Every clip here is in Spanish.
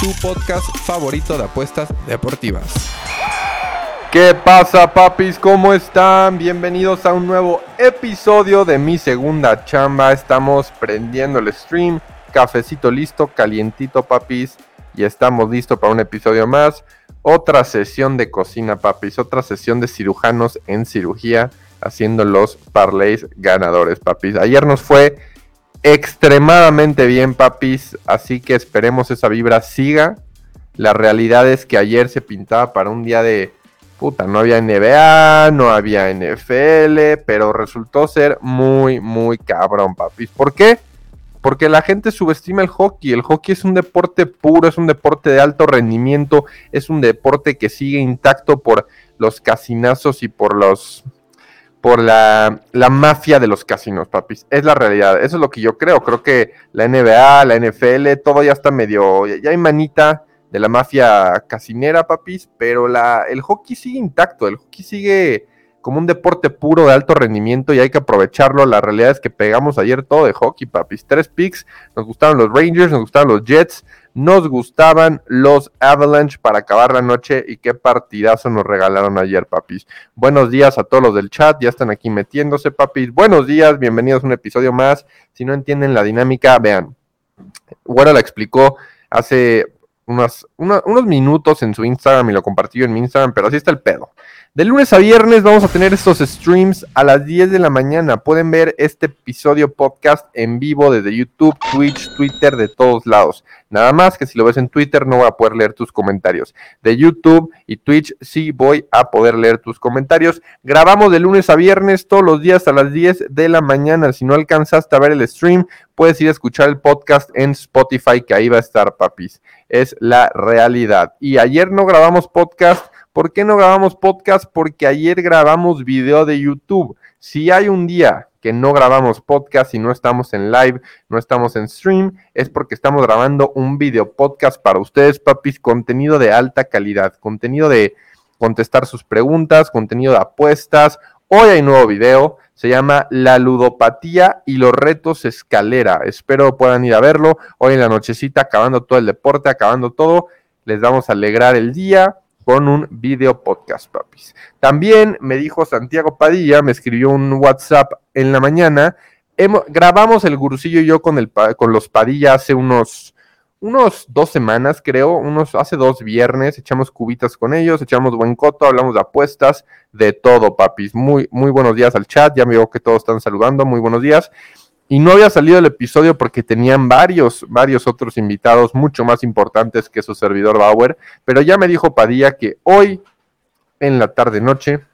tu podcast favorito de apuestas deportivas. ¿Qué pasa, papis? ¿Cómo están? Bienvenidos a un nuevo episodio de Mi Segunda Chamba. Estamos prendiendo el stream, cafecito listo, calientito, papis, y estamos listos para un episodio más. Otra sesión de cocina, papis, otra sesión de cirujanos en cirugía haciendo los parlays ganadores, papis. Ayer nos fue extremadamente bien, papis. Así que esperemos esa vibra siga. La realidad es que ayer se pintaba para un día de puta, no había NBA, no había NFL, pero resultó ser muy, muy cabrón, papis. ¿Por qué? Porque la gente subestima el hockey. El hockey es un deporte puro, es un deporte de alto rendimiento, es un deporte que sigue intacto por los casinazos y por los por la, mafia de los casinos, papis. Es la realidad. Eso es lo que yo creo. Creo que la NBA, la NFL, todo ya está medio. Ya hay manita de la mafia casinera, papis. Pero la, el hockey sigue intacto. El hockey sigue como un deporte puro de alto rendimiento y hay que aprovecharlo. La realidad es que pegamos ayer todo de hockey, papis. Tres picks. Nos gustaron los Rangers, nos gustaron los Jets nos gustaban los Avalanche para acabar la noche y qué partidazo nos regalaron ayer, papis. Buenos días a todos los del chat, ya están aquí metiéndose, papis. Buenos días, bienvenidos a un episodio más. Si no entienden la dinámica, vean. Bueno, la explicó hace unos minutos en su Instagram y lo compartió en mi Instagram, pero así está el pedo. De lunes a viernes vamos a tener estos streams a las 10 de la mañana. Pueden ver este episodio podcast en vivo desde YouTube, Twitch, Twitter, de todos lados. Nada más que si lo ves en Twitter no voy a poder leer tus comentarios. De YouTube y Twitch sí voy a poder leer tus comentarios. Grabamos de lunes a viernes todos los días a las 10 de la mañana. Si no alcanzaste a ver el stream, puedes ir a escuchar el podcast en Spotify que ahí va a estar, papis. Es la realidad. Y ayer no grabamos podcast ¿Por qué no grabamos podcast? Porque ayer grabamos video de YouTube. Si hay un día que no grabamos podcast y no estamos en live, no estamos en stream, es porque estamos grabando un video podcast para ustedes, papis, contenido de alta calidad, contenido de contestar sus preguntas, contenido de apuestas. Hoy hay nuevo video, se llama La ludopatía y los retos escalera. Espero puedan ir a verlo. Hoy en la nochecita, acabando todo el deporte, acabando todo, les vamos a alegrar el día con un video podcast, papis. También me dijo Santiago Padilla, me escribió un WhatsApp en la mañana. grabamos el gurusillo y yo con, el, con los Padilla hace unos, unos dos semanas, creo, unos, hace dos viernes, echamos cubitas con ellos, echamos buen coto, hablamos de apuestas, de todo, papis. Muy, muy buenos días al chat, ya me veo que todos están saludando, muy buenos días. Y no había salido el episodio porque tenían varios, varios otros invitados mucho más importantes que su servidor Bauer. Pero ya me dijo Padilla que hoy, en la tarde-noche,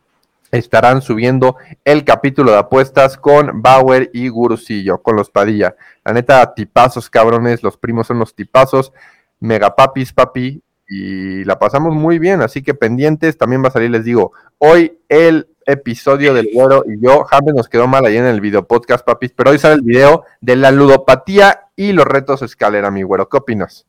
estarán subiendo el capítulo de apuestas con Bauer y Gurusillo, con los Padilla. La neta, tipazos, cabrones, los primos son los tipazos. Megapapis, papi, y la pasamos muy bien, así que pendientes, también va a salir, les digo, hoy el episodio del güero y yo. James nos quedó mal ahí en el video podcast, papis, pero hoy sale el video de la ludopatía y los retos escalera, mi güero. ¿Qué opinas?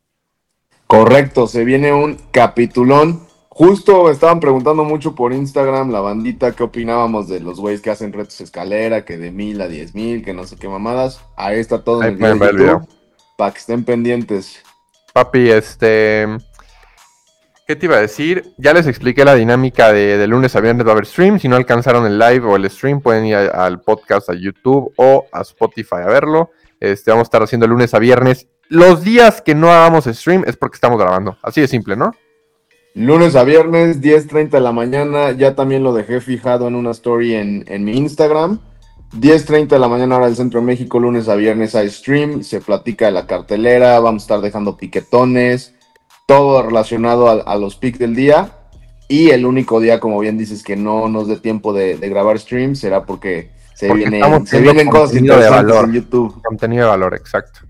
Correcto, se viene un capitulón. Justo estaban preguntando mucho por Instagram la bandita qué opinábamos de los güeyes que hacen retos escalera, que de mil a diez mil, que no sé qué mamadas. Ahí está todo en el video. Para que estén pendientes. Papi, este ¿Qué te iba a decir? Ya les expliqué la dinámica de, lunes a viernes va a haber stream. Si no alcanzaron el live o el stream, pueden ir al podcast, a YouTube o a Spotify a verlo. Este, vamos a estar haciendo lunes a viernes. Los días que no hagamos stream es porque estamos grabando. Así de simple, ¿no? Lunes a viernes, 10.30 de la mañana. Ya también lo dejé fijado en una story en, mi Instagram. 10.30 de la mañana hora del Centro de México, lunes a viernes hay stream. Se platica de la cartelera. Vamos a estar dejando piquetones todo relacionado a, los picks del día. Y el único día, como bien dices, que no nos dé tiempo de, grabar stream será porque se, vienen, se vienen cosas interesantes en YouTube. Contenido de valor, exacto.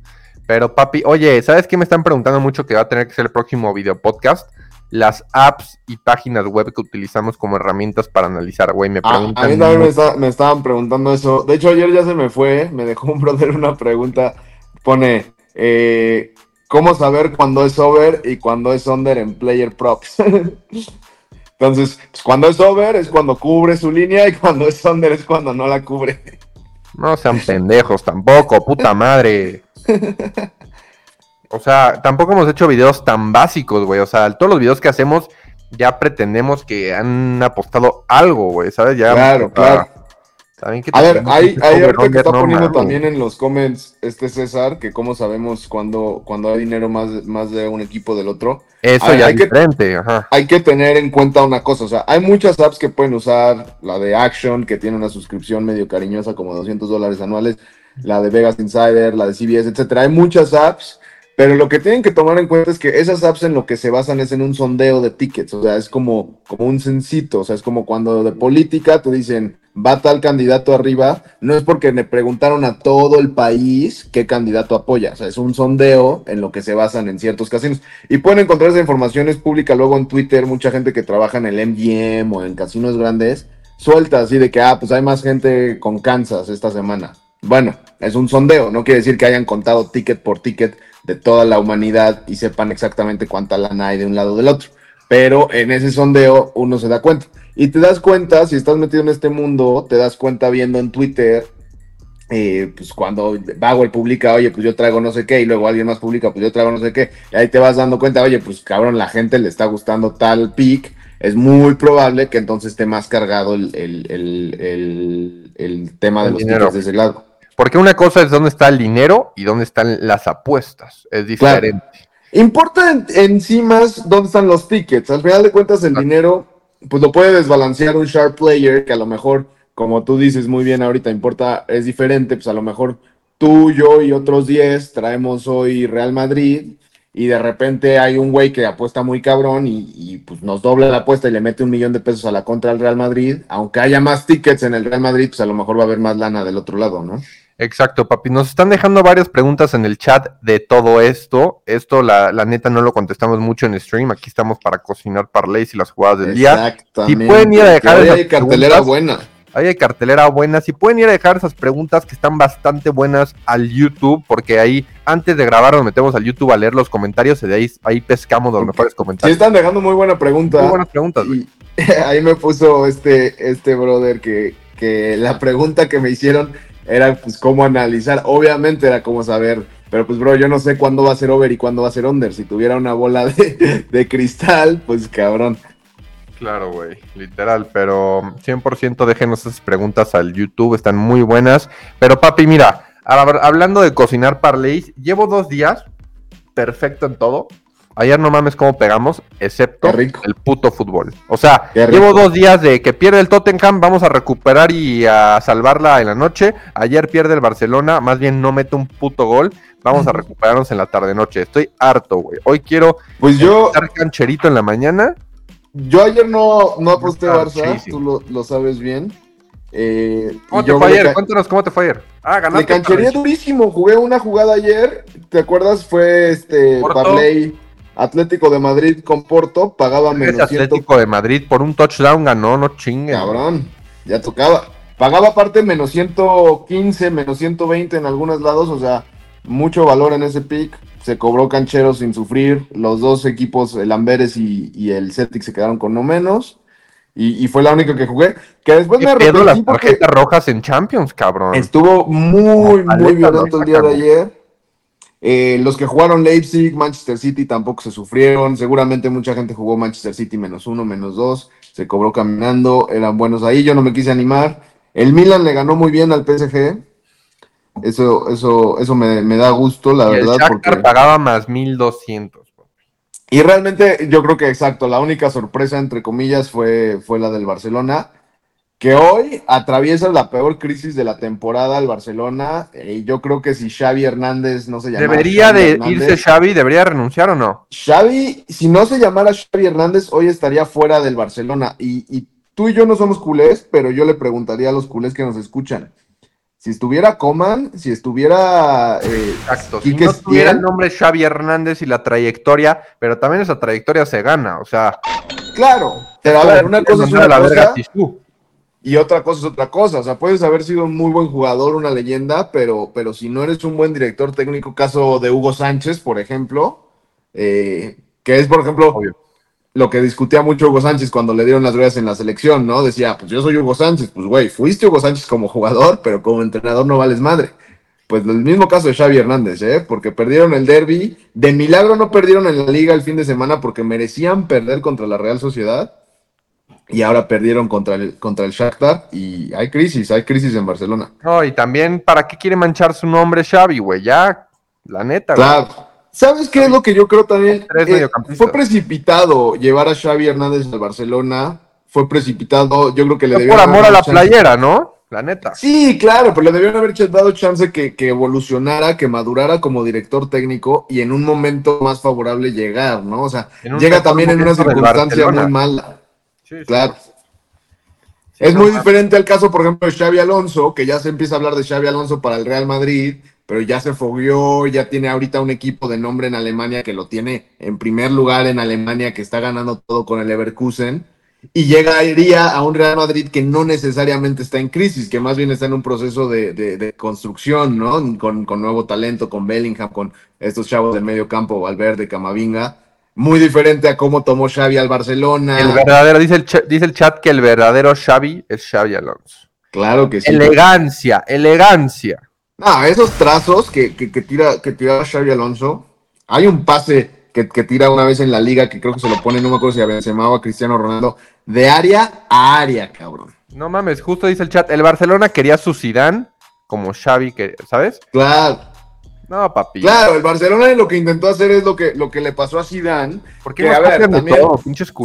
Pero papi, oye, ¿sabes qué me están preguntando mucho que va a tener que ser el próximo video podcast? las apps y páginas web que utilizamos como herramientas para analizar, güey. Me Ah, preguntan. a mí también me, está- me estaban preguntando eso. De hecho, ayer ya se me fue. Me dejó un brother una pregunta. Pone, eh, ¿cómo saber cuándo es over y cuándo es under en player props? Entonces, pues, cuando es over es cuando cubre su línea y cuando es under es cuando no la cubre. No sean pendejos tampoco, puta madre. O sea, tampoco hemos hecho videos tan básicos, güey. O sea, todos los videos que hacemos ya pretendemos que han apostado algo, güey, ¿sabes? Ya, Claro, claro. Que A ver, hay, hay ahorita que está no poniendo también en los comments este César, que cómo sabemos cuando, cuando hay dinero más, más de un equipo del otro. Eso ya hay es que- diferente, ajá. hay que tener en cuenta una cosa, o sea, hay muchas apps que pueden usar, la de Action, que tiene una suscripción medio cariñosa, como 200 dólares anuales, la de Vegas Insider, la de CBS, etcétera. Hay muchas apps, pero lo que tienen que tomar en cuenta es que esas apps en lo que se basan es en un sondeo de tickets, o sea, es como, como un censito, o sea, es como cuando de política te dicen, va tal candidato arriba, no es porque le preguntaron a todo el país qué candidato apoya, o sea, es un sondeo en lo que se basan en ciertos casinos. Y pueden encontrar esa información, es pública luego en Twitter, mucha gente que trabaja en el MGM o en casinos grandes, suelta así de que, ah, pues hay más gente con Kansas esta semana. Bueno, es un sondeo, no quiere decir que hayan contado ticket por ticket de toda la humanidad y sepan exactamente cuánta lana hay de un lado o del otro. Pero en ese sondeo uno se da cuenta. Y te das cuenta, si estás metido en este mundo, te das cuenta viendo en Twitter, eh, pues cuando Bauer publica, oye, pues yo traigo no sé qué, y luego alguien más publica, pues yo traigo no sé qué, y ahí te vas dando cuenta, oye, pues cabrón, la gente le está gustando tal pick, es muy probable que entonces esté más cargado el, el, el, el- tema de los tickets de ese lado. Porque una cosa es dónde está el dinero y dónde están las apuestas. Es diferente. Importa en, en sí más dónde están los tickets. Al final de cuentas, el dinero, pues lo puede desbalancear un sharp player que a lo mejor, como tú dices muy bien ahorita, importa, es diferente. Pues a lo mejor tú, yo y otros 10 traemos hoy Real Madrid y de repente hay un güey que apuesta muy cabrón y, y, pues nos dobla la apuesta y le mete un millón de pesos a la contra al Real Madrid. Aunque haya más tickets en el Real Madrid, pues a lo mejor va a haber más lana del otro lado, ¿no? Exacto, papi. Nos están dejando varias preguntas en el chat de todo esto. Esto, la, la neta, no lo contestamos mucho en stream. Aquí estamos para cocinar parlays y las jugadas del día. Exactamente. Si pueden ir a dejar hay cartelera buena. Ahí hay cartelera buena. Si pueden ir a dejar esas preguntas que están bastante buenas al YouTube, porque ahí, antes de grabar, nos metemos al YouTube a leer los comentarios y de ahí, ahí pescamos los mejores Sí, comentarios. están dejando muy buena pregunta. Muy buenas preguntas. Y ahí me puso este, este brother que, que la pregunta que me hicieron era pues cómo analizar. Obviamente era cómo saber. Pero pues bro, yo no sé cuándo va a ser over y cuándo va a ser under. Si tuviera una bola de, de cristal, pues cabrón. Claro, güey, literal, pero 100% déjenos esas preguntas al YouTube, están muy buenas. Pero papi, mira, hab- hablando de cocinar parlays, llevo dos días perfecto en todo. Ayer no mames cómo pegamos, excepto el puto fútbol. O sea, llevo dos días de que pierde el Tottenham, vamos a recuperar y a salvarla en la noche. Ayer pierde el Barcelona, más bien no mete un puto gol. Vamos a recuperarnos en la tarde-noche. Estoy harto, güey. Hoy quiero Pues yo, estar cancherito en la mañana. Yo ayer no, no aposté Ah, Barça, sí, sí. tú lo, lo sabes bien. Eh, ¿Cómo te fue ayer? Cuéntanos cómo te fue ayer. Ah, ganaste. canchería padre. durísimo, jugué una jugada ayer, ¿te acuerdas? Fue este Porto. Parlay Atlético de Madrid con Porto, pagaba menos 100, Atlético de Madrid por un touchdown ganó, no chingue. cabrón, ya tocaba. Pagaba aparte menos 115, menos 120 en algunos lados, o sea, mucho valor en ese pick. Se cobró canchero sin sufrir. Los dos equipos, el Amberes y, y el Celtic, se quedaron con no menos. Y, y fue la única que jugué. Que después ¿Qué me las arrepentí porque tarjetas rojas en Champions, cabrón? Estuvo muy, muy violento el día de ayer. Eh, los que jugaron Leipzig, Manchester City tampoco se sufrieron. Seguramente mucha gente jugó Manchester City menos uno, menos dos. Se cobró caminando, eran buenos ahí. Yo no me quise animar. El Milan le ganó muy bien al PSG. Eso, eso, eso me, me da gusto, la y el verdad. Shakhtar Porque... pagaba más 1200. Y realmente yo creo que exacto, la única sorpresa entre comillas fue, fue la del Barcelona, que hoy atraviesa la peor crisis de la temporada el Barcelona. Y yo creo que si Xavi Hernández no se llamara ¿Debería Xavi de Hernández- irse Xavi? ¿Debería renunciar o no? Xavi, si no se llamara Xavi Hernández, hoy estaría fuera del Barcelona. Y, y tú y yo no somos culés, pero yo le preguntaría a los culés que nos escuchan. Si estuviera Coman, si estuviera. Eh, Exacto. Si no tuviera el nombre Xavi Hernández y la trayectoria, pero también esa trayectoria se gana, o sea. Claro, pero a ver, una cosa es una cosa. Y otra cosa es otra cosa. O sea, puedes haber sido un muy buen jugador, una leyenda, pero, pero si no eres un buen director técnico, caso de Hugo Sánchez, por ejemplo, eh, que es, por ejemplo, lo que discutía mucho Hugo Sánchez cuando le dieron las gracias en la selección, ¿no? Decía, pues yo soy Hugo Sánchez, pues güey, fuiste Hugo Sánchez como jugador, pero como entrenador no vales madre. Pues el mismo caso de Xavi Hernández, ¿eh? Porque perdieron el derby. De milagro no perdieron en la liga el fin de semana porque merecían perder contra la Real Sociedad y ahora perdieron contra el, contra el Shakhtar y hay crisis, hay crisis en Barcelona. No, y también, ¿para qué quiere manchar su nombre Xavi, güey? Ya, la neta, Claro. ¿Sabes qué es lo que yo creo también? Eh, fue precipitado llevar a Xavi Hernández al Barcelona, fue precipitado, yo creo que le debieron Por amor a la playera, ¿no? La neta. Sí, claro, pero le debieron haber dado chance que, que evolucionara, que madurara como director técnico y en un momento más favorable llegar, ¿no? O sea, llega también en una circunstancia muy mala claro. es muy diferente al caso, por ejemplo, de Xavi Alonso, que ya se empieza a hablar de Xavi Alonso para el Real Madrid, pero ya se fogueó, ya tiene ahorita un equipo de nombre en Alemania que lo tiene en primer lugar en Alemania, que está ganando todo con el Leverkusen, y llegaría a un Real Madrid que no necesariamente está en crisis, que más bien está en un proceso de, construcción, ¿no? Con, con, nuevo talento, con Bellingham, con estos chavos del medio campo, Valverde, Camavinga muy diferente a cómo tomó Xavi al Barcelona. El verdadero, dice el, dice el chat que el verdadero Xavi es Xavi Alonso. Claro que sí. Elegancia, elegancia. Ah, esos trazos que, que, que tira que tiraba Xavi Alonso. Hay un pase que, que, tira una vez en la liga que creo que se lo pone, no me acuerdo si a Benzema o a Cristiano Ronaldo, de área a área, cabrón. No mames, justo dice el chat, el Barcelona quería su Zidane como Xavi, que, ¿sabes? Claro. No, papi. Claro, el Barcelona lo que intentó hacer es lo que, lo que le pasó a Zidane. Porque, a ver, también,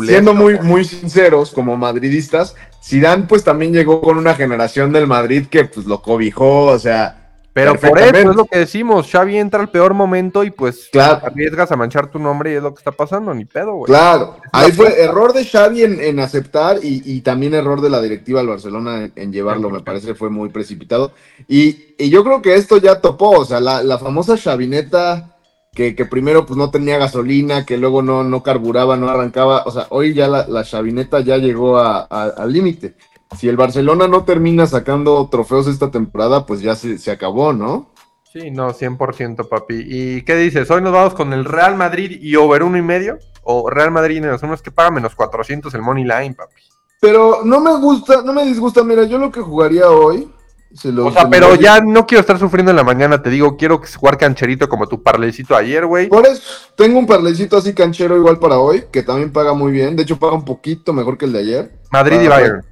siendo muy, muy sinceros como madridistas, Zidane pues también llegó con una generación del Madrid que pues lo cobijó, o sea, pero por eso es lo que decimos, Xavi entra al peor momento y pues claro. arriesgas a manchar tu nombre y es lo que está pasando, ni pedo, güey. Claro, ahí fue error de Xavi en, aceptar y, también error de la directiva al Barcelona en, llevarlo, me parece que fue muy precipitado. Y, yo creo que esto ya topó, o sea, la, famosa Xavineta que, que, primero pues no tenía gasolina, que luego no, no carburaba, no arrancaba, o sea, hoy ya la, la Xavineta ya llegó al límite si el Barcelona no termina sacando trofeos esta temporada, pues ya se, acabó, ¿no? Sí, no, 100%, papi. ¿Y qué dices? ¿Hoy nos vamos con el Real Madrid y over uno y medio? ¿O Real Madrid y menos uno es que paga menos 400 el Money Line, papi? Pero no me gusta, no me disgusta. Mira, yo lo que jugaría hoy. o sea, pero ya no quiero estar sufriendo en la mañana, te digo, quiero jugar cancherito como tu parlecito ayer, güey. Por eso, tengo un parlecito así canchero igual para hoy, que también paga muy bien. De hecho, paga un poquito mejor que el de ayer. Madrid y Bayern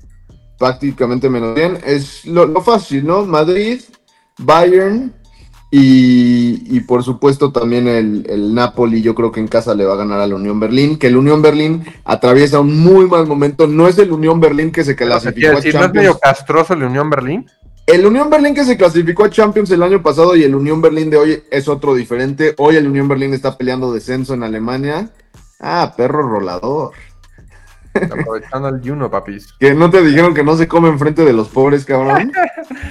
prácticamente menos bien. Es lo, fácil, ¿no? Madrid, Bayern y, por supuesto también el, Napoli, yo creo que en casa le va a ganar al Unión Berlín, que el Unión Berlín atraviesa un muy mal momento. No es el Unión Berlín que se clasificó a Champions. ¿No es medio castroso el Unión Berlín? El Unión Berlín que se clasificó a Champions el año pasado y el Unión Berlín de hoy es otro diferente. Hoy el Unión Berlín está peleando descenso en Alemania. Ah, perro rolador. Aprovechando el Juno, papis. Que no te dijeron que no se come enfrente de los pobres, cabrón.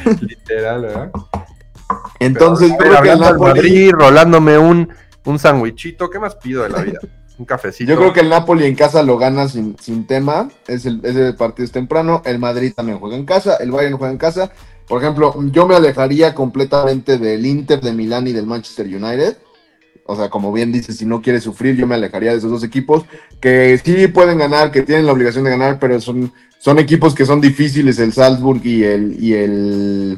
Literal, ¿verdad? Entonces, creo que el Napoli... rolándome un, un sandwichito. ¿Qué más pido de la vida? Un cafecito. Yo creo que el Napoli en casa lo gana sin, sin tema. Es el, ese partido es temprano. El Madrid también juega en casa. El Bayern juega en casa. Por ejemplo, yo me alejaría completamente del Inter de Milán y del Manchester United o sea, como bien dices, si no quieres sufrir, yo me alejaría de esos dos equipos que sí pueden ganar, que tienen la obligación de ganar, pero son, son equipos que son difíciles, el Salzburg y el, y el,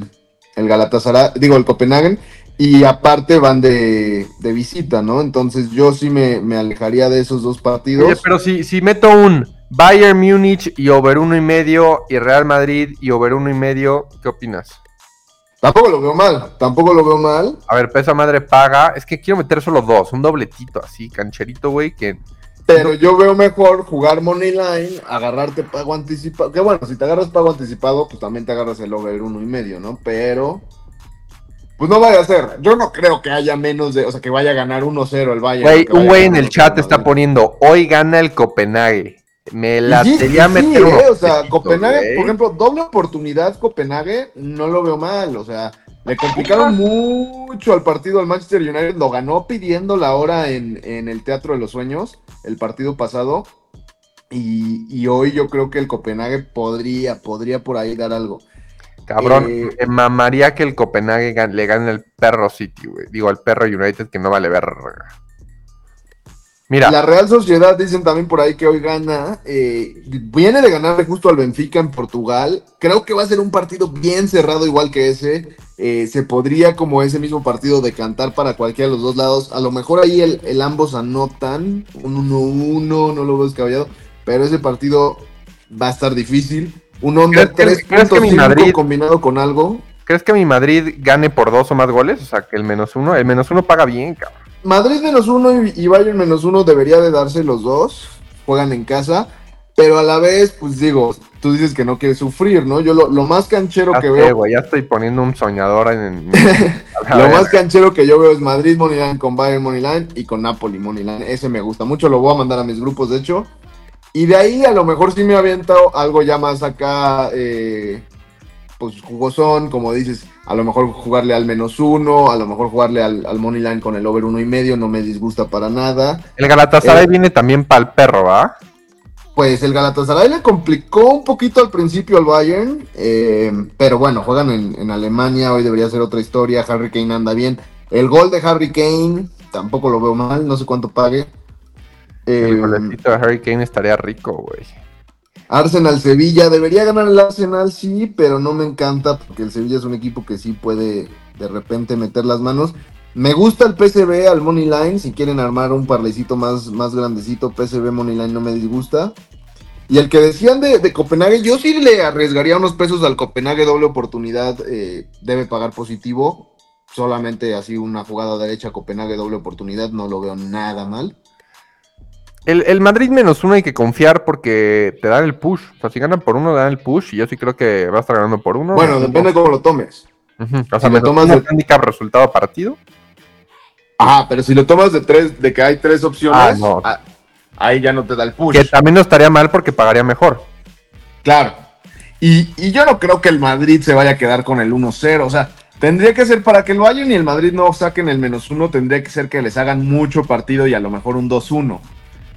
el Galatasaray, digo, el Copenhagen, y aparte van de, visita, ¿no? Entonces yo sí me, me, alejaría de esos dos partidos. Oye, pero si, si meto un Bayern Múnich y over uno y medio y Real Madrid y over uno y medio, ¿qué opinas? Tampoco lo veo mal, tampoco lo veo mal. A ver, pesa madre paga. Es que quiero meter solo dos, un dobletito así, cancherito, güey, que. Pero yo veo mejor jugar money line, agarrarte pago anticipado. Que bueno, si te agarras pago anticipado, pues también te agarras el over uno y medio, ¿no? Pero. Pues no vaya a ser. Yo no creo que haya menos de. O sea, que vaya a ganar 1-0 el Bayern. Güey, un güey en el chat está poniendo: hoy gana el Copenhague. Me la sí, sería y sí, meter eh, o sea, Copenhague, güey. por ejemplo, doble oportunidad Copenhague, no lo veo mal, o sea, le complicaron mucho al partido al Manchester United, lo ganó pidiendo la hora en, en el Teatro de los Sueños, el partido pasado, y, y hoy yo creo que el Copenhague podría, podría por ahí dar algo. Cabrón, Eh, me mamaría que el Copenhague le gane el perro City, güey. Digo, al perro United que no vale verga. Mira, La Real Sociedad dicen también por ahí que hoy gana. eh, viene de ganarle justo al Benfica en Portugal. Creo que va a ser un partido bien cerrado igual que ese. Eh, se podría como ese mismo partido decantar para cualquiera de los dos lados. A lo mejor ahí el, el ambos anotan. Un 1-1, no lo veo descabellado. Pero ese partido va a estar difícil. Un under ¿Crees que- crees que mi 3.5 Madrid- combinado con algo. ¿crees que mi Madrid gane por dos o más goles? O sea, que el menos uno, el menos uno paga bien, cabrón. Madrid menos uno y, y Bayern menos uno debería de darse los dos. Juegan en casa. Pero a la vez, pues digo, tú dices que no quieres sufrir, ¿no? Yo lo, lo más canchero Ya que sé, veo, ya estoy poniendo un soñador en... lo más canchero que yo veo es Madrid Moneyline con Bayern Moneyline y con Napoli Moneyline. Ese me gusta mucho, lo voy a mandar a mis grupos, de hecho. Y de ahí a lo mejor sí me aviento algo ya más acá, eh, pues jugosón, como dices, a lo mejor jugarle al menos uno, a lo mejor jugarle al, al Moneyline con el over uno y medio, no me disgusta para nada. El Galatasaray eh, viene también para el perro, ¿va? Pues el Galatasaray le complicó un poquito al principio al Bayern, eh, pero bueno, juegan en, en Alemania, hoy debería ser otra historia, Harry Kane anda bien. El gol de Harry Kane tampoco lo veo mal, no sé cuánto pague. Eh, El golecito de Harry Kane estaría rico, güey. Arsenal Sevilla, debería ganar el Arsenal, sí, pero no me encanta porque el Sevilla es un equipo que sí puede de repente meter las manos. Me gusta el PSV al Money Line, si quieren armar un parlecito más, más grandecito, PSV Money Line no me disgusta. Y el que decían de, de Copenhague, yo sí le arriesgaría unos pesos al Copenhague, doble oportunidad, eh, debe pagar positivo. Solamente así una jugada derecha, Copenhague, doble oportunidad, no lo veo nada mal. El, el Madrid menos uno hay que confiar porque te dan el push. O sea, si ganan por uno, dan el push. Y yo sí creo que va a estar ganando por uno. Bueno, depende de cómo lo tomes. O si sea, lo menos tomas de- handicap resultado partido. Ajá, pero si lo tomas de tres, de que hay tres opciones, Ah, no. ah, ahí ya no te da el push. Que también no estaría mal porque pagaría mejor. Claro. Y, y yo no creo que el Madrid se vaya a quedar con el 1-0. O sea, tendría que ser para que el Bayern y el Madrid no saquen el menos uno, tendría que ser que les hagan mucho partido y a lo mejor un 2-1.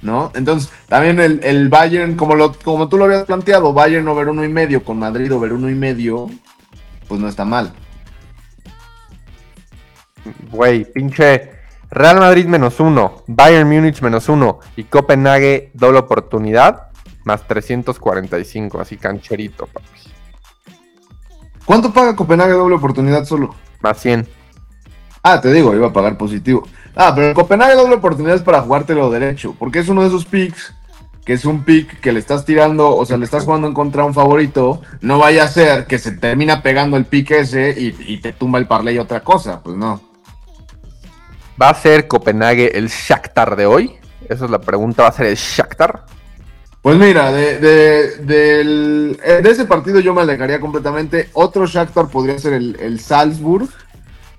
¿No? Entonces, también el, el Bayern, como, lo, como tú lo habías planteado, Bayern over uno y medio con Madrid over uno y medio, pues no está mal. Güey, pinche Real Madrid menos uno, Bayern Múnich menos uno y Copenhague doble oportunidad más 345, así cancherito, papi. ¿Cuánto paga Copenhague doble oportunidad solo? Más 100. Ah, te digo, iba a pagar positivo. Ah, pero el Copenhague doble oportunidad es para jugártelo derecho, porque es uno de esos picks que es un pick que le estás tirando, o sea, le estás jugando en contra a un favorito, no vaya a ser que se termina pegando el pick ese y, y te tumba el parlay otra cosa, pues no. ¿Va a ser Copenhague el Shakhtar de hoy? Esa es la pregunta. ¿Va a ser el Shakhtar? Pues mira, de, de, eh, de ese partido yo me alejaría completamente. Otro Shakhtar podría ser el, el Salzburg.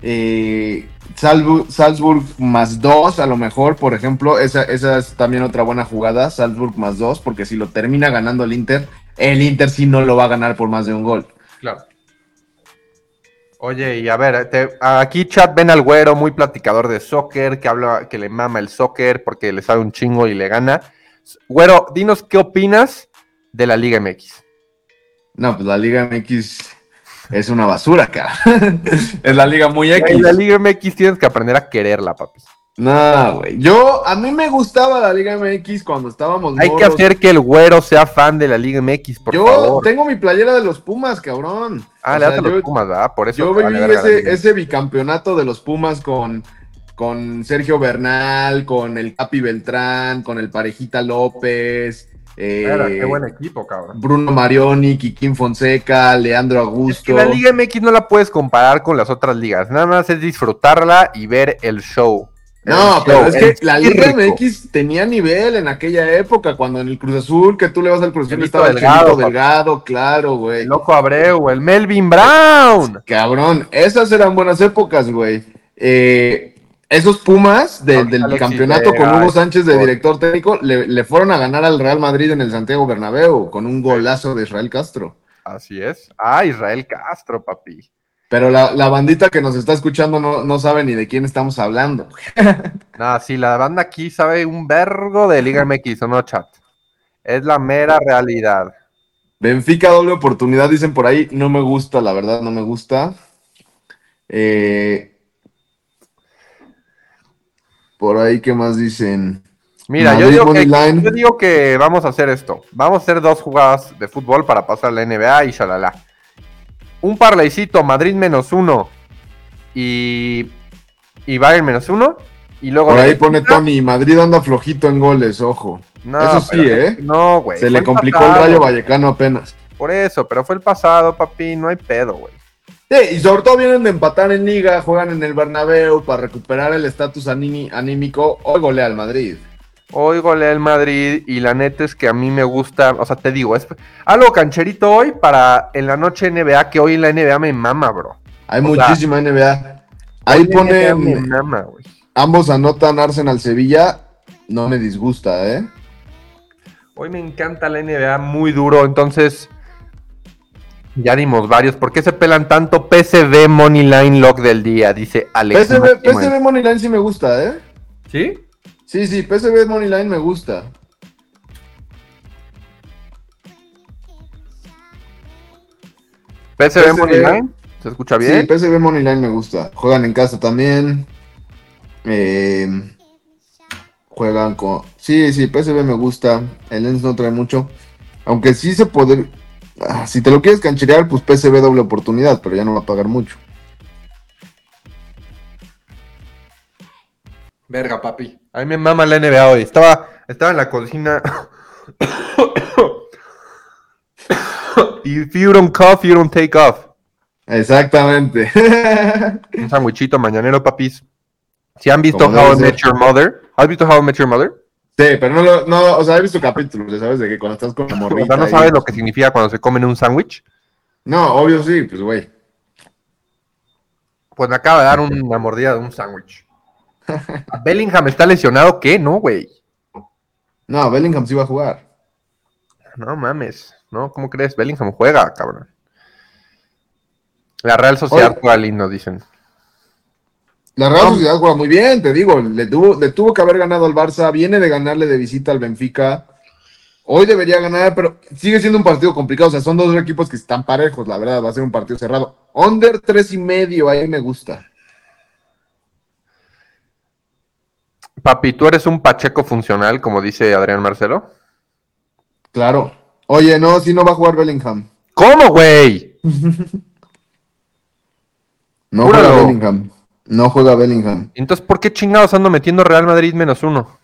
Eh, Salzburg. Salzburg más dos, a lo mejor, por ejemplo. Esa, esa es también otra buena jugada. Salzburg más dos, porque si lo termina ganando el Inter, el Inter sí no lo va a ganar por más de un gol. Claro. Oye, y a ver, te- aquí chat ven al güero, muy platicador de soccer, que habla, que le mama el soccer porque le sabe un chingo y le gana. Güero, dinos qué opinas de la Liga MX. No, pues la Liga MX es una basura, cara. es la Liga muy X. En la Liga MX tienes que aprender a quererla, papi. No, güey. Yo, a mí me gustaba la Liga MX cuando estábamos Hay que hacer que el güero sea fan de la Liga MX, por Yo favor. tengo mi playera de los Pumas, cabrón. Ah, O le das a yo, los Pumas, ¿verdad? Por eso. yo vale viví ese, ese bicampeonato de los Pumas con, con Sergio Bernal, con el Capi Beltrán, con el Parejita López, eh, Era, qué buen equipo, cabrón. Bruno Marioni, Kikín Fonseca, Leandro Es Augusto. que la Liga MX no la puedes comparar con las otras ligas. Nada más es disfrutarla y ver el show. No, El pero show, es el que la Liga. MX tenía nivel en aquella época, cuando en el Cruz Azul, que tú le vas al Cruz Azul, Chelito estaba el Delgado. Delgado, claro, güey. El Loco Abreu, el Melvin Brown. Cabrón, esas eran buenas épocas, güey. Eh, Esos Pumas de- del Alexis campeonato con Hugo Sánchez de director técnico le, le fueron a ganar al Real Madrid en el Santiago Bernabéu con un golazo de Israel Castro. Así es. Ah, Israel Castro, papi. Pero la, la bandita que nos está escuchando no, no sabe ni de quién estamos hablando. Nada, sí, la banda aquí sabe un vergo de Liga MX, ¿o no, chat? Es la mera realidad. Benfica doble oportunidad, dicen por ahí. No me gusta, la verdad, no me gusta. Eh, por ahí, ¿qué más dicen? Mira, yo digo, que, yo digo que vamos a hacer esto. Vamos a hacer dos jugadas de fútbol para pasar a la NBA y shalala. Un parlaycito, Madrid menos uno y, y Bayern menos uno. Y luego Por ahí pone Tony, Madrid anda flojito en goles, ojo. No, Eso sí, ¿eh? No, güey. Se le complicó pasado. el Rayo Vallecano apenas. Por eso, pero fue el pasado, papi. No hay pedo, güey. Sí, y sobre todo vienen de empatar en liga, juegan en el Bernabéu para recuperar el estatus aní- anímico. Hoy golea al Madrid. Hoy golea el Madrid y la neta es que a mí me gusta, o sea, te digo, es algo cancherito hoy para en la noche NBA, que hoy en la NBA me mama, bro. Hay O sea, muchísima NBA. Ahí NBA me ponen, mama, güey. ambos anotan Arsenal Sevilla. No me disgusta, ¿eh? Hoy me encanta la NBA muy duro, entonces ya dimos varios. ¿Por qué se pelan tanto PSV Money Line Lock del día? Dice Alex. PSV, Máximo. PSV Moneyline sí me gusta, ¿eh? ¿Sí? Sí, sí, PSV Moneyline me gusta. PSV, PSV. Money Line. ¿Se escucha bien? Sí, PSV Moneyline me gusta. Juegan en casa también. Eh, juegan con. Sí, sí, PSV me gusta. El Lens no trae mucho. Aunque sí se puede. Ah, si te lo quieres cancherear, pues PSV doble oportunidad, pero ya no va a pagar mucho. Verga, papi. A mí me mama la NBA hoy. Estaba, estaba en la cocina. If you don't cough, you don't take off. Exactamente. Un sandwichito mañanero, papis. Si han visto How I Met. Your Mother, ¿has visto How I Met Your Mother? Sí, pero no lo. No, o sea, he visto capítulos, sabes, de que cuando estás con la morrita. ¿no sabes lo que significa cuando se comen un sándwich? No, obvio sí, pues güey. Pues me acaba de dar una mordida de un sándwich. Bellingham está lesionado, ¿qué? No, güey. No, Bellingham sí va a jugar. No mames. No, ¿cómo crees? Bellingham juega, cabrón. La Real Sociedad Oye. juega lindo, dicen. La Real No. Sociedad juega muy bien, te digo, le tuvo, le tuvo que haber ganado al Barça, viene de ganarle de visita al Benfica. Hoy debería ganar, pero sigue siendo un partido complicado. O sea, son dos equipos que están parejos, la verdad, va a ser un partido cerrado. Under tres y medio, ahí me gusta. Papi, ¿tú eres un Pacheco funcional, como dice Adrián Marcelo? Claro. Oye, no, si no va a jugar Bellingham. ¿Cómo, güey? No Júralo. juega Bellingham. No juega Bellingham. Entonces, ¿por qué chingados ando metiendo Real Madrid menos uno?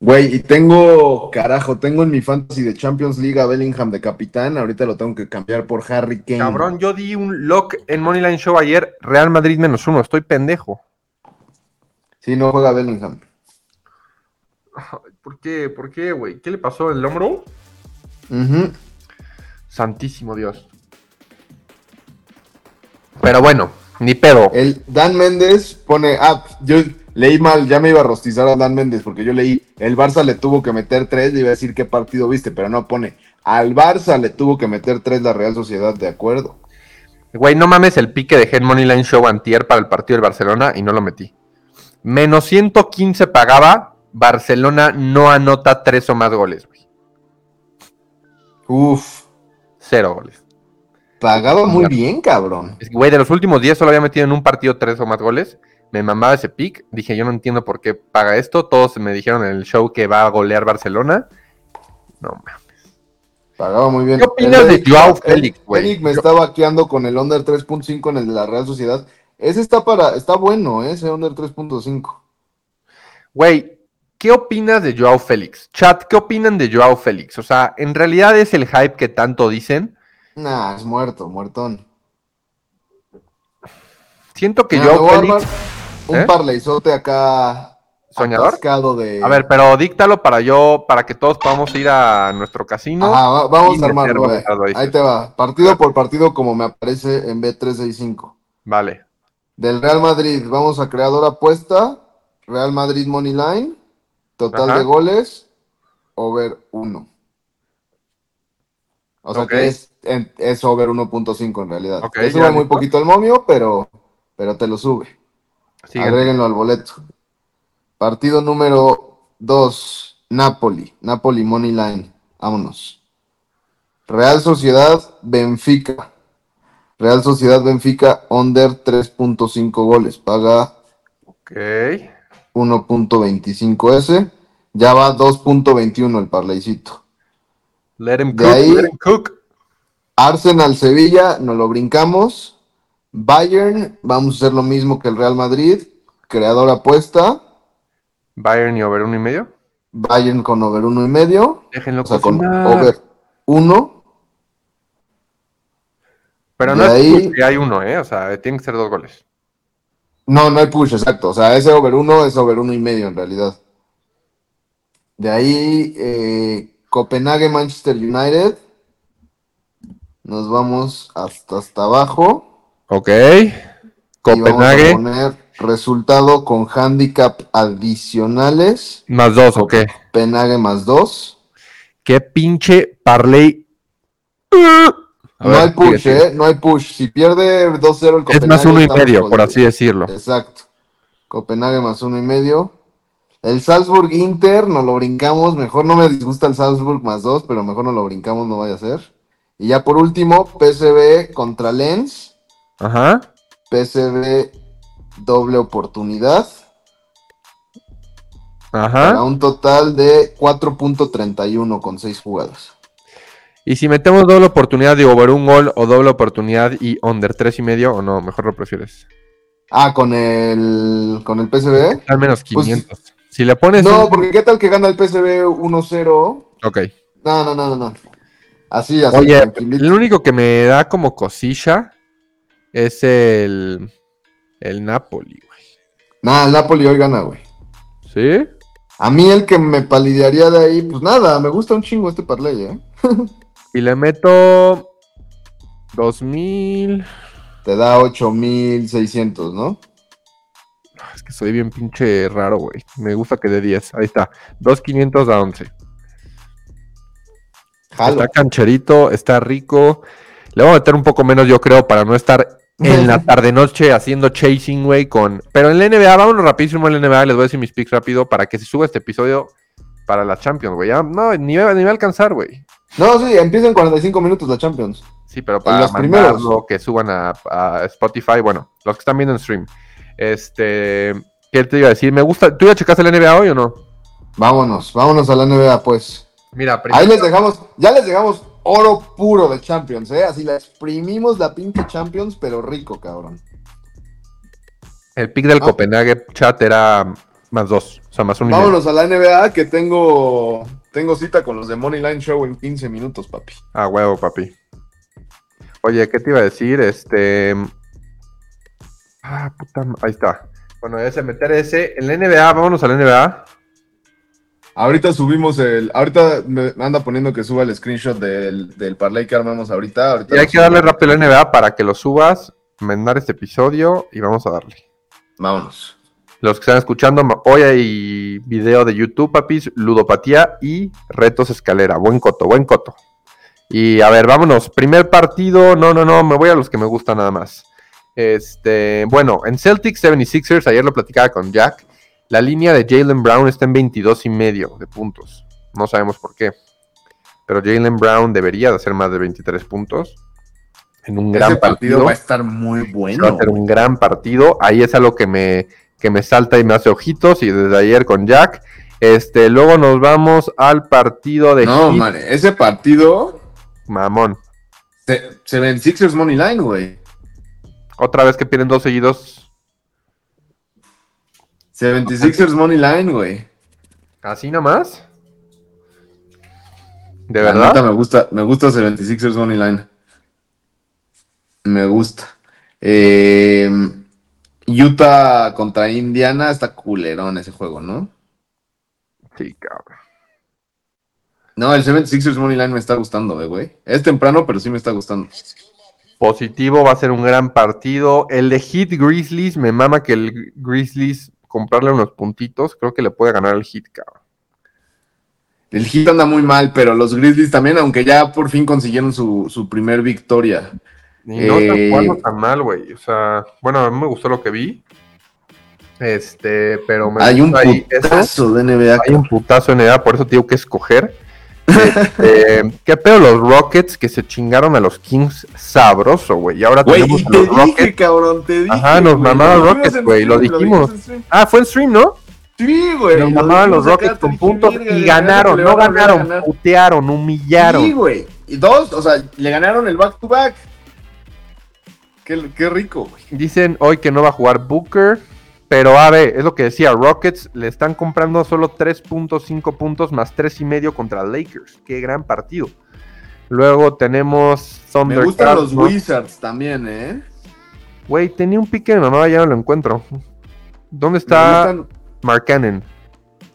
Güey, y tengo, carajo, tengo en mi fantasy de Champions League a Bellingham de capitán. Ahorita lo tengo que cambiar por Harry Kane. Cabrón, yo di un lock en Moneyline Show ayer, Real Madrid menos uno, estoy pendejo. Sí, no juega Bellingham. ¿Por qué? ¿Por qué, güey? ¿Qué le pasó el hombro? Santísimo Dios. Pero bueno, ni pedo. El Dan Méndez pone, ah, yo leí mal, ya me iba a rostizar a Dan Méndez porque yo leí, el Barça le tuvo que meter tres, le iba a decir qué partido viste, pero no pone, al Barça le tuvo que meter tres la Real Sociedad, de acuerdo. Güey, no mames el pique de Head Moneyline Show antier para el partido del Barcelona y no lo metí. Menos 115 pagaba, Barcelona no anota tres o más goles, güey. Uf, Cero goles. Pagaba muy bien, cabrón. Es que, Güey, de los últimos 10 solo había metido en un partido tres o más goles. Me mamaba ese pick. Dije, yo no entiendo por qué paga esto. Todos me dijeron en el show que va a golear Barcelona. No mames. Pagaba muy bien. ¿Qué opinas El de Joao Félix, güey? Eric me Yo- está vaqueando con el under 3.5 en el de la Real Sociedad. Ese está para, está bueno, ¿eh? ese under 3.5. Güey, ¿qué opinas de Joao Félix? Chat, ¿qué opinan de Joao Félix? O sea, ¿en realidad es el hype que tanto dicen? Nah, es muerto, muertón. Siento que voy a Félix... un ¿Eh? parlayzote acá. ¿Soñador? de. A ver, pero díctalo para yo, para que todos podamos ir a nuestro casino. Ajá, va- vamos a armarlo. balanzado ahí. Te va. Partido por partido, como me aparece en B365. Vale. Del Real Madrid, vamos a creador apuesta. Real Madrid Money Line, total Ajá. de goles, over 1. O sea que es, es over 1.5 en realidad. Te sube muy listo. poquito el momio, pero, pero te lo sube. Siguiente. Agréguenlo al boleto. Partido número 2, Napoli. Napoli Money Line. Vámonos. Real Sociedad Benfica. Real Sociedad Benfica under 3.5 goles. Paga Ok. 1.25S. Ya va 2.21 el parleycito. Let him cook, ahí- let him cook. Arsenal Sevilla, nos lo brincamos. Bayern, vamos a hacer lo mismo que el Real Madrid. Creador apuesta. Bayern y over uno y medio. Bayern con over uno y medio. Déjenlo O sea, con over 1. Pero no es ahí- push que hay uno, ¿eh? O sea, tienen que ser dos goles. No, no hay push, exacto. O sea, ese over 1 es over uno y medio en realidad. De ahí, eh, Copenhague, Manchester United. Nos vamos hasta hasta abajo. Ok. Y Copenhague. vamos a poner resultado con handicap adicionales. Más dos, ok. Copenhague más 2. Qué pinche parlay. A No ver, hay push, sigue, sigue. ¿eh? No hay push. Si pierde 2-0 el Copenhague. Es más uno y medio, por así decirlo. Exacto. Copenhague más uno y medio. El Salzburg Inter, nos lo brincamos. Mejor no me disgusta el Salzburg más dos, pero mejor no lo brincamos, no vaya a ser. Y ya por último, PSV contra Lens. Ajá. PSV doble oportunidad. Para Ajá. un total de 4.31 con 6 jugadas. Y si metemos doble oportunidad de over un gol o doble oportunidad y under tres y medio, o no, mejor lo prefieres. Ah, con el, con el PSV. Al menos Pues- 500. si le pones. No, un- porque qué tal que gana el PSV 1-0. Ok. No, no, no, no, no. Así, así, Oye, el único que me da como cosilla es el. El Napoli, güey. Nada, el Napoli hoy gana, güey. ¿Sí? A mí el que me palidearía de ahí, pues nada, me gusta un chingo este parlay, ¿eh? Y le meto. 2000. Te da 8600, ¿no? Es que soy bien pinche raro, güey. Me gusta que dé 10. Ahí está. 2500 a 11. Jalo. Está cancherito, está rico. Le voy a meter un poco menos, yo creo, para no estar en la tarde-noche haciendo chasing, güey, con... Pero en la NBA, vámonos rapidísimo en la NBA, les voy a decir mis picks rápido para que se suba este episodio para la Champions, güey. Ya, no, ni va, ni va a alcanzar, güey. No, sí, empieza en 45 minutos la Champions. Sí, pero para los mandarlo, primeros. que suban a, a Spotify, bueno, los que están viendo en stream. Este, ¿qué te iba a decir? Me gusta, ¿tú ya checaste la NBA hoy o no? Vámonos, vámonos a la NBA, pues. Mira, Ahí les dejamos, ya les dejamos oro puro de Champions, ¿eh? Así la exprimimos la pinche Champions, pero rico, cabrón. el pick del Ah. Copenhague chat era más dos, o sea, más medio. Vámonos a la NBA, que tengo, tengo cita con los de Money Line Show en 15 minutos, papi. Ah, huevo, papi. Oye, ¿qué te iba a decir? Este. Ah, puta. Ahí está. Bueno, ese meter ese. En la NBA, vámonos a la NBA. Ahorita subimos el. Ahorita me anda poniendo que suba el screenshot del, del parlay que armamos ahorita. ahorita Y hay que darle rápido a la NBA para que lo subas, mandar este episodio y vamos a darle. Vámonos. Los que están escuchando, hoy hay video de YouTube, papis, ludopatía y retos escalera. Buen coto, buen coto. Y a ver, vámonos. Primer partido, no, no, no, me voy a los que me gustan nada más. Este, bueno, en Celtics 76ers, ayer lo platicaba con Jack. La línea de Jalen Brown está en 22 y medio de puntos. No sabemos por qué. Pero Jalen Brown debería de hacer más de 23 puntos. En un gran Ese partido. va a estar muy Va bueno. a ser un gran partido. Ahí es algo que me, que me salta y me hace ojitos. Y desde ayer con Jack. Este, luego nos vamos al partido de No, man, ese partido Mamón. se, se ven Sixers Money Line, güey. Otra vez que pierden dos seguidos. 76ers Money Line, güey. Así nomás. ¿De La verdad? neta me gusta, me gusta 76ers Money Line. Me gusta. Eh, Utah contra Indiana está culerón ese juego, ¿no? Sí, cabrón. No, el 76ers Money Line me está gustando, eh, güey. Es temprano, pero sí me está gustando. Positivo, va a ser un gran partido. El de Heat Grizzlies, me mama que el Grizzlies comprarle unos puntitos, creo que le puede ganar el hit, cabrón. El hit anda muy mal, pero los Grizzlies también, aunque ya por fin consiguieron su, su primer victoria. Y no están Eh, jugando tan mal, güey. O sea, bueno, a mí me gustó lo que vi. Este, pero me Hay un ahí putazo de NBA. Hay un putazo en edad, por eso te digo que escoger. Este, ¿Qué pedo los Rockets que se chingaron a los Kings sabroso, güey? Y ahora tenemos y a te los dije, Rockets. cabrón, te dije. Ajá, nos mamaron Rockets, güey, lo dijimos. Ah, fue en stream, ¿no? Sí, güey. Nos mamaban los acá, Rockets te con puntos y le ganaron, le no ganaron, ganar. putearon, humillaron. Sí, güey. Y dos, o sea, le ganaron el back to back. Qué, qué rico, güey. Dicen hoy que no va a jugar Booker, pero a ver, es lo que decía, Rockets le están comprando solo 3.5 puntos más 3.5 contra Lakers. Qué gran partido. Luego tenemos Me Thunder gustan los ¿no? Wizards también, ¿eh? Güey, tenía un pique de mamá, ya no lo encuentro. ¿Dónde Me está Mark Cannon?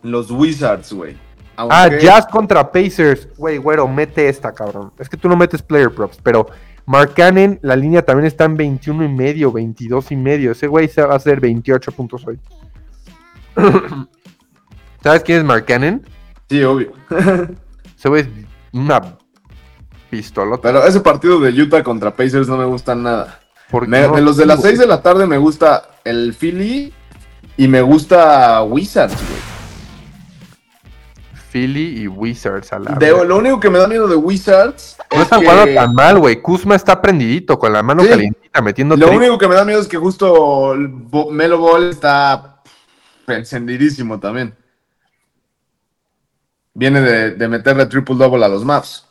los Wizards, güey. Ah, Jazz contra Pacers. Güey, güero, mete esta, cabrón. Es que tú no metes player props, pero Mark Cannon, la línea también está en 21 y medio, 22 y medio. Ese güey se va a hacer 28 puntos hoy. ¿Sabes quién es Mark Cannon? Sí, obvio. Ese güey es una pistolota. Pero ese partido de Utah contra Pacers no me gusta nada. Me- no- de los de las 6 de la tarde me gusta el Philly y me gusta Wizards, güey. Philly y Wizards a la De- lo único que me da miedo de Wizards No es están que- jugando tan mal, güey. Kuzma está prendidito con la mano Sí. calientita metiendo Lo único que me da miedo es que justo el Melo Ball está encendidísimo también. Viene de, de meterle triple double a los Maps.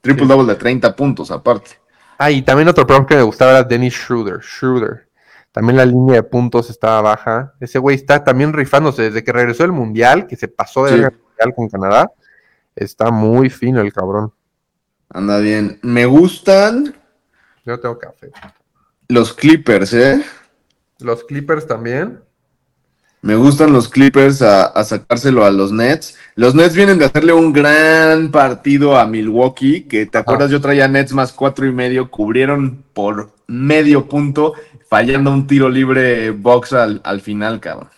Triple double de 30 puntos aparte. Ah, y también otro programa que me gustaba era Dennis Schroeder. Schroeder. También la línea de puntos estaba baja. Ese güey está también rifándose desde que regresó del Mundial, que se pasó de Sí. Mundial con Canadá. Está muy fino el cabrón. Anda bien. Me gustan Yo tengo café. los Clippers, ¿eh? Los Clippers también. Me gustan los Clippers a, a sacárselo a los Nets. Los Nets vienen de hacerle un gran partido a Milwaukee, que te acuerdas, yo traía Nets más cuatro y medio, cubrieron por medio punto, fallando un tiro libre box al, al final, cabrón.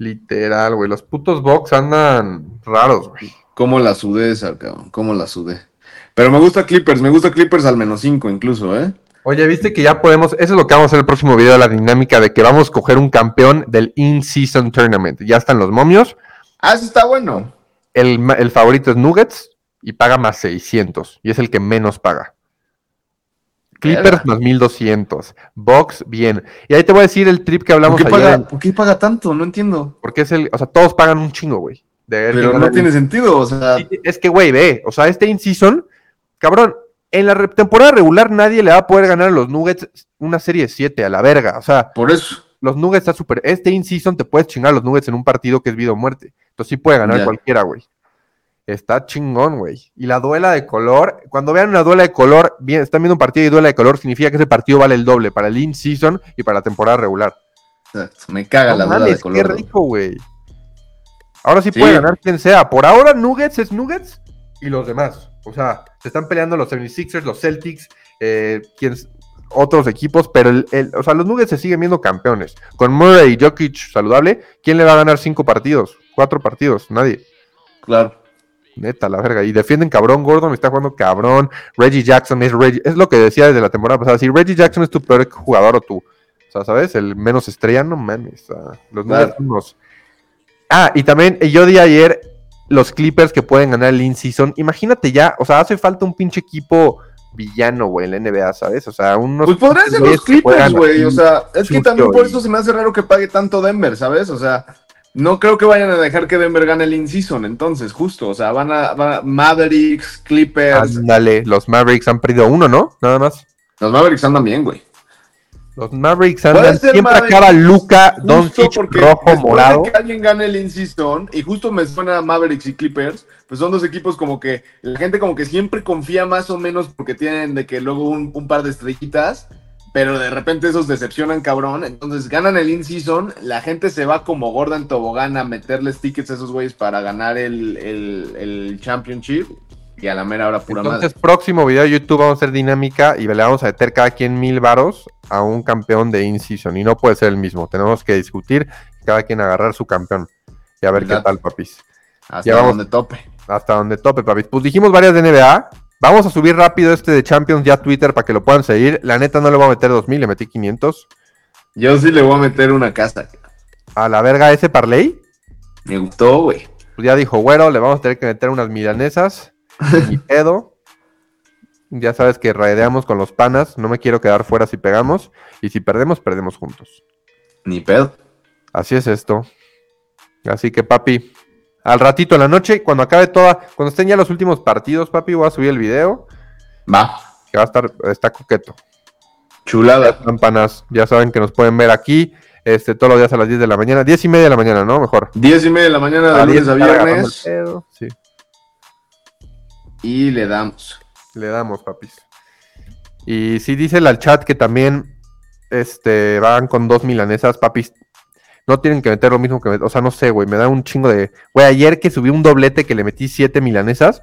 Literal, güey. Los putos box andan raros, güey. ¿Cómo la sudé esa, cabrón? ¿Cómo la sudé? Pero me gusta Clippers, me gusta Clippers al menos cinco incluso, ¿eh? Oye, viste que ya podemos, eso es lo que vamos a hacer el próximo video, la dinámica de que vamos a escoger un campeón del In-Season Tournament. Ya están los momios. Ah, eso está bueno. El, el favorito es Nuggets y paga más 600 y es el que menos paga. Clippers más 1200. Box, bien. Y ahí te voy a decir el trip que ¿Por hablamos qué, ayer. paga, por qué paga tanto? No entiendo. porque es el, o sea, todos pagan un chingo, güey. Pero no tiene sentido, o sea, Es que, güey, ve, o sea, este in-season, cabrón, en la temporada regular nadie le va a poder ganar a los Nuggets una serie de 7 a la verga. O sea, por eso. los Nuggets está súper. Este in-season te puedes chingar a los Nuggets en un partido que es vida o muerte. Entonces sí puede ganar Ya. cualquiera, güey. Está chingón, güey. Y la duela de color, cuando vean una duela de color, bien, están viendo un partido y duela de color, significa que ese partido vale el doble para el in-season y para la temporada regular. Me caga No la mames, de color. qué rico, güey. Ahora sí, Sí. puede ganar quien sea. Por ahora, Nuggets es Nuggets y los demás. O sea, se están peleando los 76ers, los Celtics, eh, otros equipos, pero el, el- o sea, los Nuggets se siguen viendo campeones. Con Murray y Jokic saludable, ¿quién le va a ganar cinco partidos? Cuatro partidos, nadie. Claro. Neta, la verga. Y defienden cabrón, Gordon está jugando cabrón. Reggie Jackson es Reggie. Es lo que decía desde la temporada pasada. Si Reggie Jackson es tu peor jugador o tú, o sea, ¿sabes? El menos estrella, no mames. sea, los Claro. Unos- Ah, y también eh, yo di ayer los Clippers que pueden ganar el in-season. Imagínate ya, o sea, hace falta un pinche equipo villano, güey, en la NBA, ¿sabes? O sea, unos. Pues podrían ser los Clippers, güey. O sea, es que también por eso se me hace raro que pague tanto Denver, ¿sabes? O sea, no creo que vayan a dejar que Denver gane el in-season, entonces, justo. O sea, van a, van a- Mavericks, Clippers. Ándale, los Mavericks han perdido uno, ¿no? Nada más. Los Mavericks andan bien, güey. Los Mavericks andan. Siempre Mavericks, acaba Luca, Doncic, rojo, morado. de que alguien gane el in-season, y justo me suena Mavericks y Clippers, pues son dos equipos como que la gente como que siempre confía más o menos porque tienen de que luego un, un par de estrellitas, pero de repente esos decepcionan cabrón, entonces ganan el in-season, la gente se va como gorda en tobogán a meterles tickets a esos güeyes para ganar el, el, el championship, y a la mera hora pura Entonces, madre. próximo video de YouTube vamos a hacer dinámica y le vamos a meter cada quien mil varos a un campeón de in-season. Y no puede ser el mismo. Tenemos que discutir. Cada quien agarrar su campeón. Y a ver qué tal, papis. Hasta Ya vamos. donde tope. Hasta donde tope, papis. Pues dijimos varias de NBA. Vamos a subir rápido este de Champions ya a Twitter para que lo puedan seguir. La neta no le voy a meter 2000, le metí 500. Yo sí le voy a meter una casa. A la verga ese parlay. Me gustó, güey. Pues ya dijo, güero, le vamos a tener que meter unas milanesas. Ni pedo. Ya sabes que raideamos con los panas. No me quiero quedar fuera si pegamos. Y si perdemos, perdemos juntos. Ni pedo. Así es esto. Así que, papi, al ratito en la noche, cuando acabe toda, cuando estén ya los últimos partidos, papi, voy a subir el video. Va. Que va a estar, está coqueto. Chulada. Campanas, ya saben que nos pueden ver aquí, este, todos los días a las 10 de la mañana, 10 y media de la mañana, ¿no? Mejor. Diez y media de la mañana de A lunes 10 a viernes. Sí, Y le damos. le damos, papis. Y sí dice al chat que también este, van con dos milanesas, papis. No tienen que meter lo mismo que... met- O sea, no sé, güey, me da un chingo de... Güey, ayer que subí un doblete que le metí siete milanesas,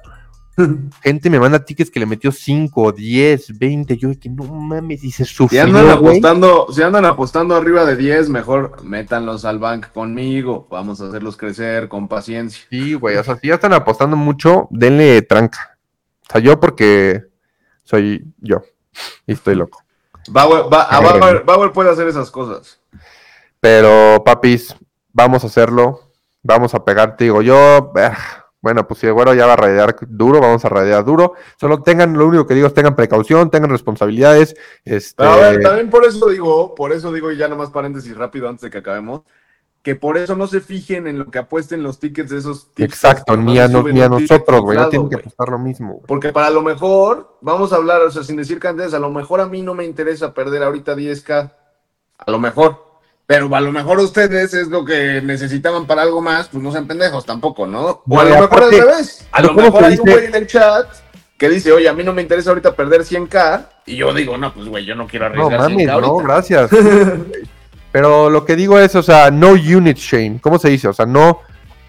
gente me manda tickets que le metió 5, 10, 20. Yo, que no mames, y se Si sufrió, andan güey. apostando, si andan apostando arriba de 10, mejor métanlos al bank conmigo. Vamos a hacerlos crecer con paciencia. Sí, güey, o sea, si ya están apostando mucho, denle tranca. O sea, yo porque soy yo y estoy loco. Bauer, ba- Bauer puede hacer esas cosas. Pero, papis, vamos a hacerlo. Vamos a pegar, te digo, yo... eh, bueno, pues si el güero ya va a raidear duro, vamos a raidear duro. Solo tengan, lo único que digo es tengan precaución, tengan responsabilidades. Este, a ver, también por eso digo, por eso digo, y ya nomás paréntesis rápido antes de que acabemos, que por eso no se fijen en lo que apuesten los tickets de esos tips. exacto, ni a, no- ni a nosotros, güey, no tienen que apostar lo mismo. Porque para lo mejor, vamos a hablar, o sea, sin decir cantidades, a lo mejor a mí no me interesa perder ahorita 10k, a lo mejor. Pero a lo mejor ustedes es lo que necesitaban para algo más, pues no sean pendejos tampoco, ¿no? O No, a lo mejor al revés. A ¿no lo mejor hay un güey en el chat que dice, oye, a mí no me interesa ahorita perder 100k. Y yo digo, no, pues güey, yo no quiero No arriesgar mames, 100k no, gracias. Pero lo que digo es, o sea, no unit shame. ¿Cómo se dice? O sea, no.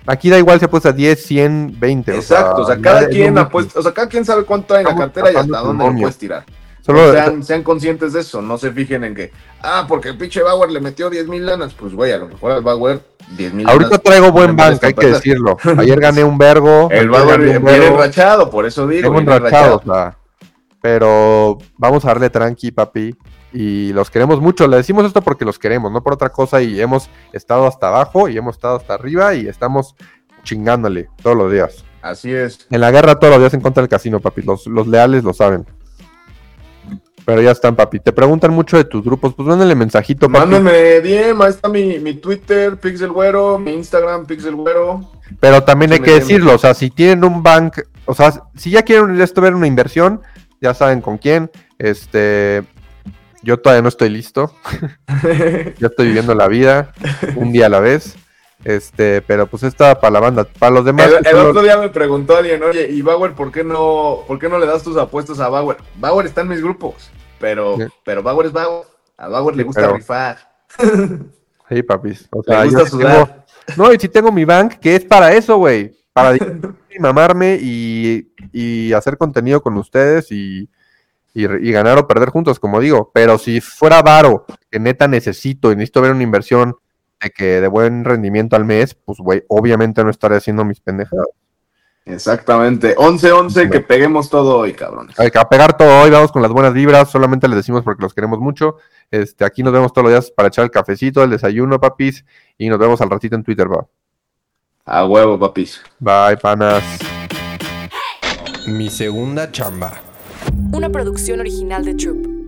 Aquí da igual si apuesta 10, 100, 20. Exacto, o sea, ya cada es lo quien apuesta, o sea, cada quien sabe cuánto hay en la cartera y hasta dónde lo puedes tirar. Solo, sean, sean conscientes de eso, no se fijen en que, ah, porque el pinche Bauer le metió 10 mil lanas, pues güey, a lo mejor al Bauer 10 mil ahorita traigo buen molesta hay que decirlo. Ayer gané un vergo. El Bauer viene enrachado, por eso digo. Tengo enrachado. Pero vamos a darle tranqui, papi. Y los queremos mucho. Le decimos esto porque los queremos, no por otra cosa. Y hemos estado hasta abajo y hemos estado hasta arriba y estamos chingándole todos los días. Así es. En la guerra todos los días en contra del casino, papi. Los, los leales lo saben. Pero ya están, papi. Te preguntan mucho de tus grupos. Pues mándale mensajito, papi. Mándenme DM, ahí está mi, mi Twitter, Pixel Güero, mi Instagram, Pixel Güero. Pero también hay que decirlo. O sea, si tienen un bank. O sea, si ya quieren esto ver una inversión, ya saben con quién. Este. Yo todavía no estoy listo. Yo estoy viviendo la vida. Un día a la vez. Este, pero pues esta para la banda. Para los demás. El, otro día me preguntó alguien, oye, ¿y Bauer por qué no, por qué no le das tus apuestas a Bauer? Bauer está en mis grupos, pero, Sí. pero Bauer es Bauer. A Bauer le Sí, gusta pero- rifar. Sí, papis. O sea, gusta yo sí sudar. tengo- No, y si tengo mi bank, que es para eso, güey. Para y mamarme y, y hacer contenido con ustedes y, y, y ganar o perder juntos, como digo. Pero si fuera varo, que neta necesito y necesito ver una inversión de que de buen rendimiento al mes, pues, güey, obviamente no estaré haciendo mis pendejadas. Exactamente. 11-11, que peguemos todo hoy, cabrones. Hay que pegar todo hoy, vamos con las buenas vibras, solamente les decimos porque los queremos mucho. Este, aquí nos vemos todos los días para echar el cafecito, el desayuno, papis, y nos vemos al ratito en Twitter, va. A huevo, papis. Bye, panas. Mi segunda chamba. Una producción original de Troop.